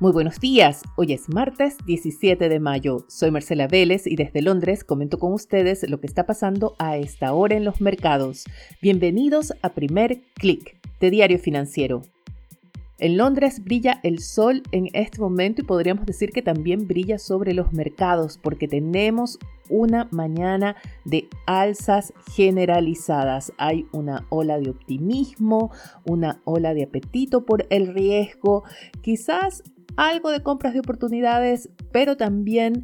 Muy buenos días, hoy es martes 17 de mayo. Soy Marcela Vélez y desde Londres comento con ustedes lo que está pasando a esta hora en los mercados. Bienvenidos a Primer Click de Diario Financiero. En Londres brilla el sol en este momento y podríamos decir que también brilla sobre los mercados porque tenemos una mañana de alzas generalizadas. Hay una ola de optimismo, una ola de apetito por el riesgo, quizás algo de compras de oportunidades, pero también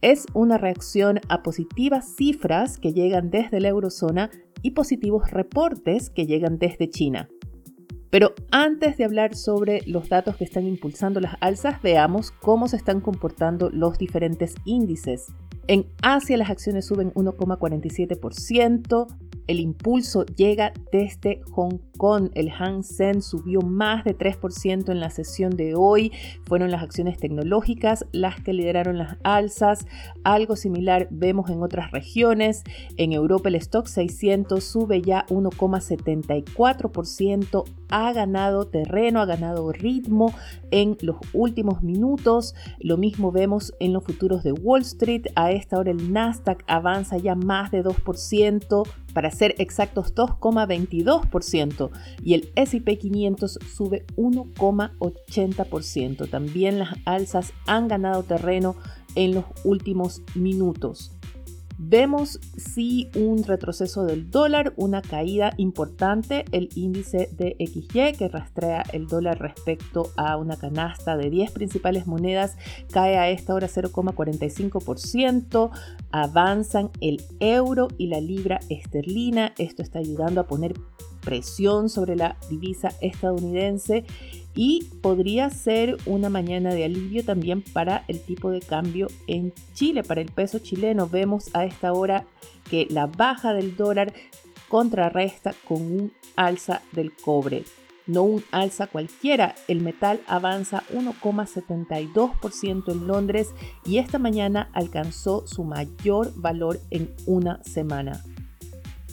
es una reacción a positivas cifras que llegan desde la eurozona y positivos reportes que llegan desde China. Pero antes de hablar sobre los datos que están impulsando las alzas, veamos cómo se están comportando los diferentes índices. En Asia las acciones suben 1,47%, el impulso llega desde Hong Kong. El Hang Seng subió más de 3% en la sesión de hoy. Fueron las acciones tecnológicas las que lideraron las alzas. Algo similar vemos en otras regiones. En Europa el stock 600 sube ya 1,74%. Ha ganado terreno, ha ganado ritmo en los últimos minutos. Lo mismo vemos en los futuros de Wall Street. A esta hora el Nasdaq avanza ya más de 2% para ser exactos 2,22% y el SP 500 sube 1,80%. También las alzas han ganado terreno en los últimos minutos. Vemos sí un retroceso del dólar, una caída importante, el índice de XY que rastrea el dólar respecto a una canasta de 10 principales monedas cae a esta hora 0,45%, avanzan el euro y la libra esterlina, esto está ayudando a poner presión sobre la divisa estadounidense y podría ser una mañana de alivio también para el tipo de cambio en Chile, para el peso chileno. Vemos a esta hora que la baja del dólar contrarresta con un alza del cobre. No un alza cualquiera, el metal avanza 1,72% en Londres y esta mañana alcanzó su mayor valor en una semana.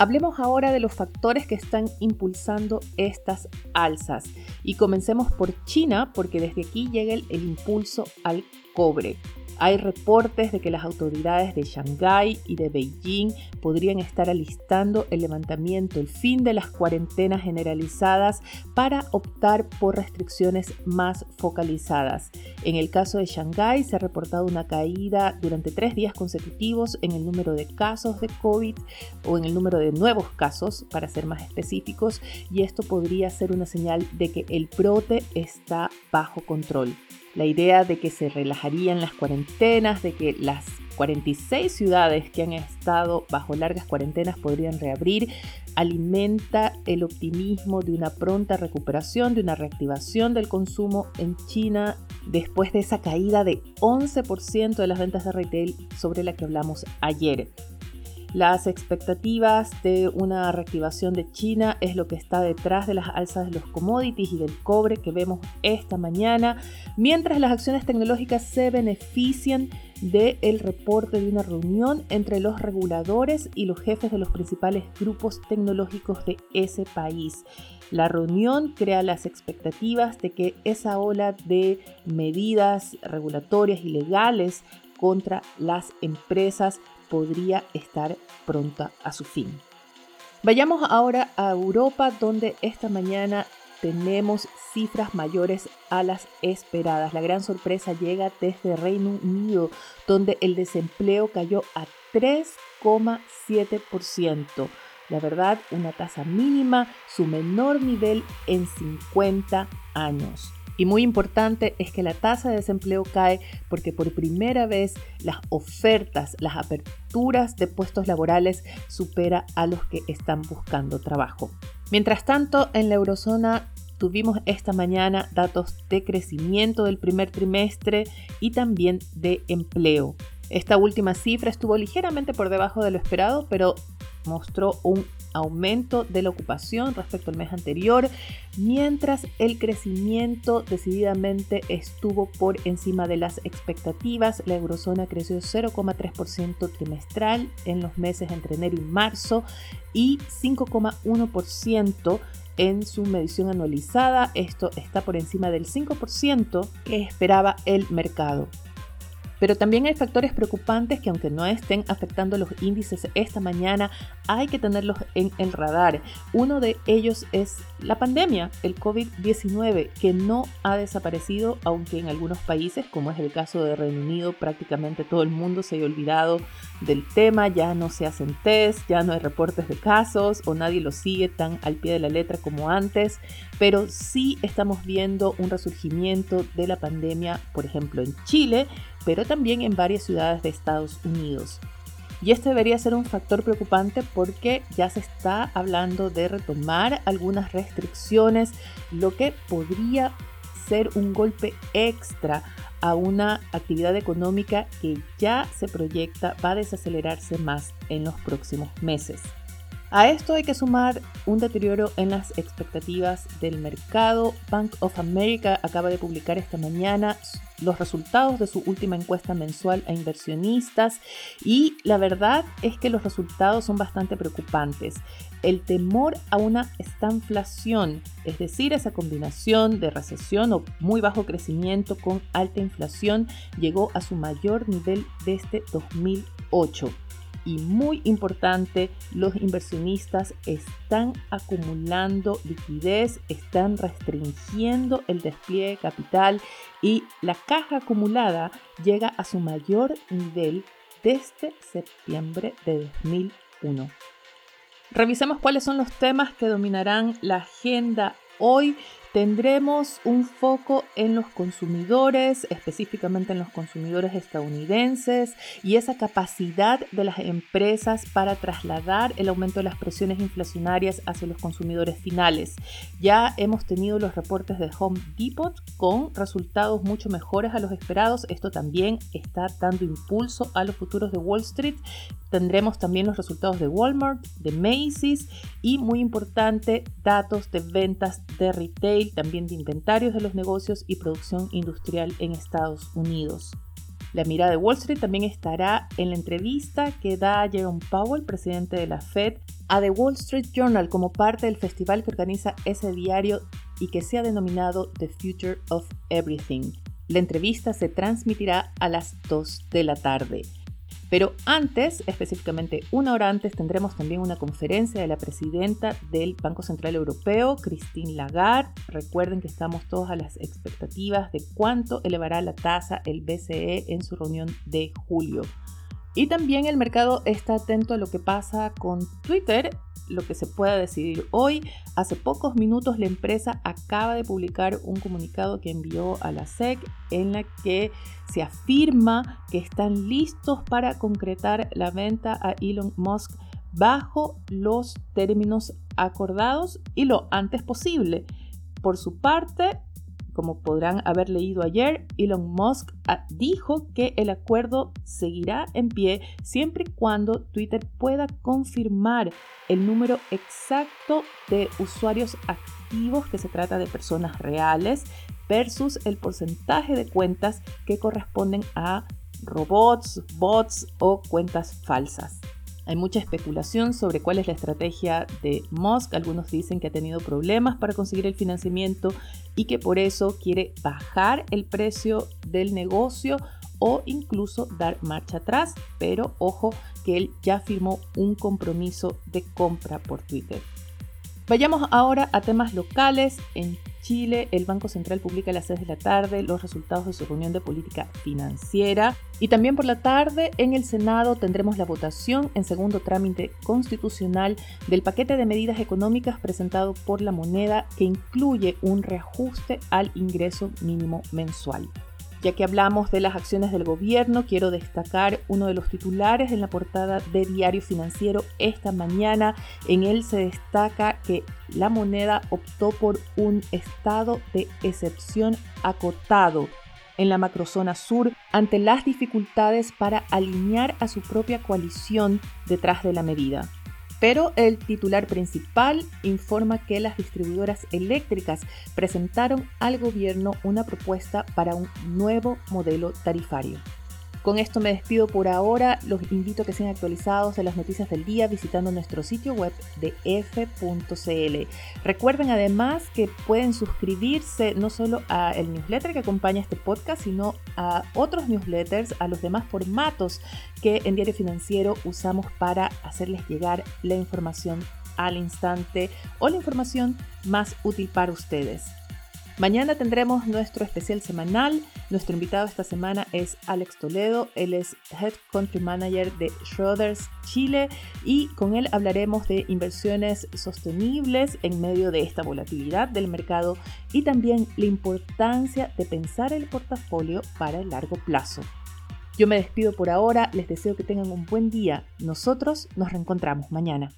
Hablemos ahora de los factores que están impulsando estas alzas y comencemos por China porque desde aquí llega el, impulso al cobre. Hay reportes de que las autoridades de Shanghái y de Beijing podrían estar alistando el levantamiento, el fin de las cuarentenas generalizadas para optar por restricciones más focalizadas. En el caso de Shanghái se ha reportado una caída durante tres días consecutivos en el número de casos de COVID o en el número de nuevos casos, para ser más específicos, y esto podría ser una señal de que el brote está bajo control la idea de que se relajarían las cuarentenas, de que las 46 ciudades que han estado bajo largas cuarentenas podrían reabrir, alimenta el optimismo de una pronta recuperación, de una reactivación del consumo en China después de esa caída de 11% de las ventas de retail sobre la que hablamos ayer. Las expectativas de una reactivación de China es lo que está detrás de las alzas de los commodities y del cobre que vemos esta mañana, mientras las acciones tecnológicas se benefician del reporte de una reunión entre los reguladores y los jefes de los principales grupos tecnológicos de ese país. La reunión crea las expectativas de que esa ola de medidas regulatorias y legales contra las empresas podría estar pronta a su fin. Vayamos ahora a Europa, donde esta mañana tenemos cifras mayores a las esperadas. La gran sorpresa llega desde Reino Unido, donde el desempleo cayó a 3,7%. La verdad, una tasa mínima, su menor nivel en 50 años. Y muy importante es que la tasa de desempleo cae porque por primera vez las ofertas, las aperturas de puestos laborales supera a los que están buscando trabajo. Mientras tanto, en la eurozona tuvimos esta mañana datos de crecimiento del primer trimestre y también de empleo. Esta última cifra estuvo ligeramente por debajo de lo esperado, pero mostró un aumento de la ocupación respecto al mes anterior, mientras el crecimiento decididamente estuvo por encima de las expectativas. La eurozona creció 0,3% trimestral en los meses entre enero y marzo y 5,1% en su medición anualizada. Esto está por encima del 5% que esperaba el mercado. Pero también hay factores preocupantes que aunque no estén afectando los índices esta mañana, hay que tenerlos en el radar. Uno de ellos es la pandemia, el COVID-19, que no ha desaparecido, aunque en algunos países, como es el caso de Reino Unido, prácticamente todo el mundo se ha olvidado del tema, ya no se hacen test, ya no hay reportes de casos o nadie lo sigue tan al pie de la letra como antes, pero sí estamos viendo un resurgimiento de la pandemia, por ejemplo, en Chile, pero también en varias ciudades de Estados Unidos. Y este debería ser un factor preocupante porque ya se está hablando de retomar algunas restricciones, lo que podría ser un golpe extra a una actividad económica que ya se proyecta va a desacelerarse más en los próximos meses. A esto hay que sumar un deterioro en las expectativas del mercado. Bank of America acaba de publicar esta mañana los resultados de su última encuesta mensual a inversionistas y la verdad es que los resultados son bastante preocupantes. El temor a una estanflación, es decir, esa combinación de recesión o muy bajo crecimiento con alta inflación, llegó a su mayor nivel desde 2008 y muy importante, los inversionistas están acumulando liquidez, están restringiendo el despliegue de capital y la caja acumulada llega a su mayor nivel desde septiembre de 2001. Revisemos cuáles son los temas que dominarán la agenda hoy tendremos un foco en los consumidores, específicamente en los consumidores estadounidenses y esa capacidad de las empresas para trasladar el aumento de las presiones inflacionarias hacia los consumidores finales. Ya hemos tenido los reportes de Home Depot con resultados mucho mejores a los esperados. Esto también está dando impulso a los futuros de Wall Street. Tendremos también los resultados de Walmart, de Macy's y muy importante, datos de ventas de retail también de inventarios de los negocios y producción industrial en Estados Unidos. La mirada de Wall Street también estará en la entrevista que da Jerome Powell, presidente de la Fed, a The Wall Street Journal como parte del festival que organiza ese diario y que se ha denominado The Future of Everything. La entrevista se transmitirá a las 2 de la tarde. Pero antes, específicamente una hora antes, tendremos también una conferencia de la presidenta del Banco Central Europeo, Christine Lagarde. Recuerden que estamos todos a las expectativas de cuánto elevará la tasa el BCE en su reunión de julio. Y también el mercado está atento a lo que pasa con Twitter, lo que se pueda decidir hoy. Hace pocos minutos la empresa acaba de publicar un comunicado que envió a la SEC en la que se afirma que están listos para concretar la venta a Elon Musk bajo los términos acordados y lo antes posible. Por su parte, como podrán haber leído ayer, Elon Musk ah, dijo que el acuerdo seguirá en pie siempre y cuando Twitter pueda confirmar el número exacto de usuarios activos, que se trata de personas reales, versus el porcentaje de cuentas que corresponden a robots, bots o cuentas falsas. Hay mucha especulación sobre cuál es la estrategia de Musk. Algunos dicen que ha tenido problemas para conseguir el financiamiento y que por eso quiere bajar el precio del negocio o incluso dar marcha atrás. Pero ojo que él ya firmó un compromiso de compra por Twitter. Vayamos ahora a temas locales. En Chile, el Banco Central publica a las 6 de la tarde los resultados de su reunión de política financiera. Y también por la tarde, en el Senado tendremos la votación en segundo trámite constitucional del paquete de medidas económicas presentado por la moneda que incluye un reajuste al ingreso mínimo mensual. Ya que hablamos de las acciones del gobierno, quiero destacar uno de los titulares en la portada de Diario Financiero esta mañana. En él se destaca que la moneda optó por un estado de excepción acotado en la macrozona sur ante las dificultades para alinear a su propia coalición detrás de la medida. Pero el titular principal informa que las distribuidoras eléctricas presentaron al gobierno una propuesta para un nuevo modelo tarifario. Con esto me despido por ahora. Los invito a que sean actualizados de las noticias del día visitando nuestro sitio web de f.cl. Recuerden además que pueden suscribirse no solo al newsletter que acompaña este podcast, sino a otros newsletters, a los demás formatos que en Diario Financiero usamos para hacerles llegar la información al instante o la información más útil para ustedes. Mañana tendremos nuestro especial semanal. Nuestro invitado esta semana es Alex Toledo. Él es Head Country Manager de Schroders Chile y con él hablaremos de inversiones sostenibles en medio de esta volatilidad del mercado y también la importancia de pensar el portafolio para el largo plazo. Yo me despido por ahora, les deseo que tengan un buen día. Nosotros nos reencontramos mañana.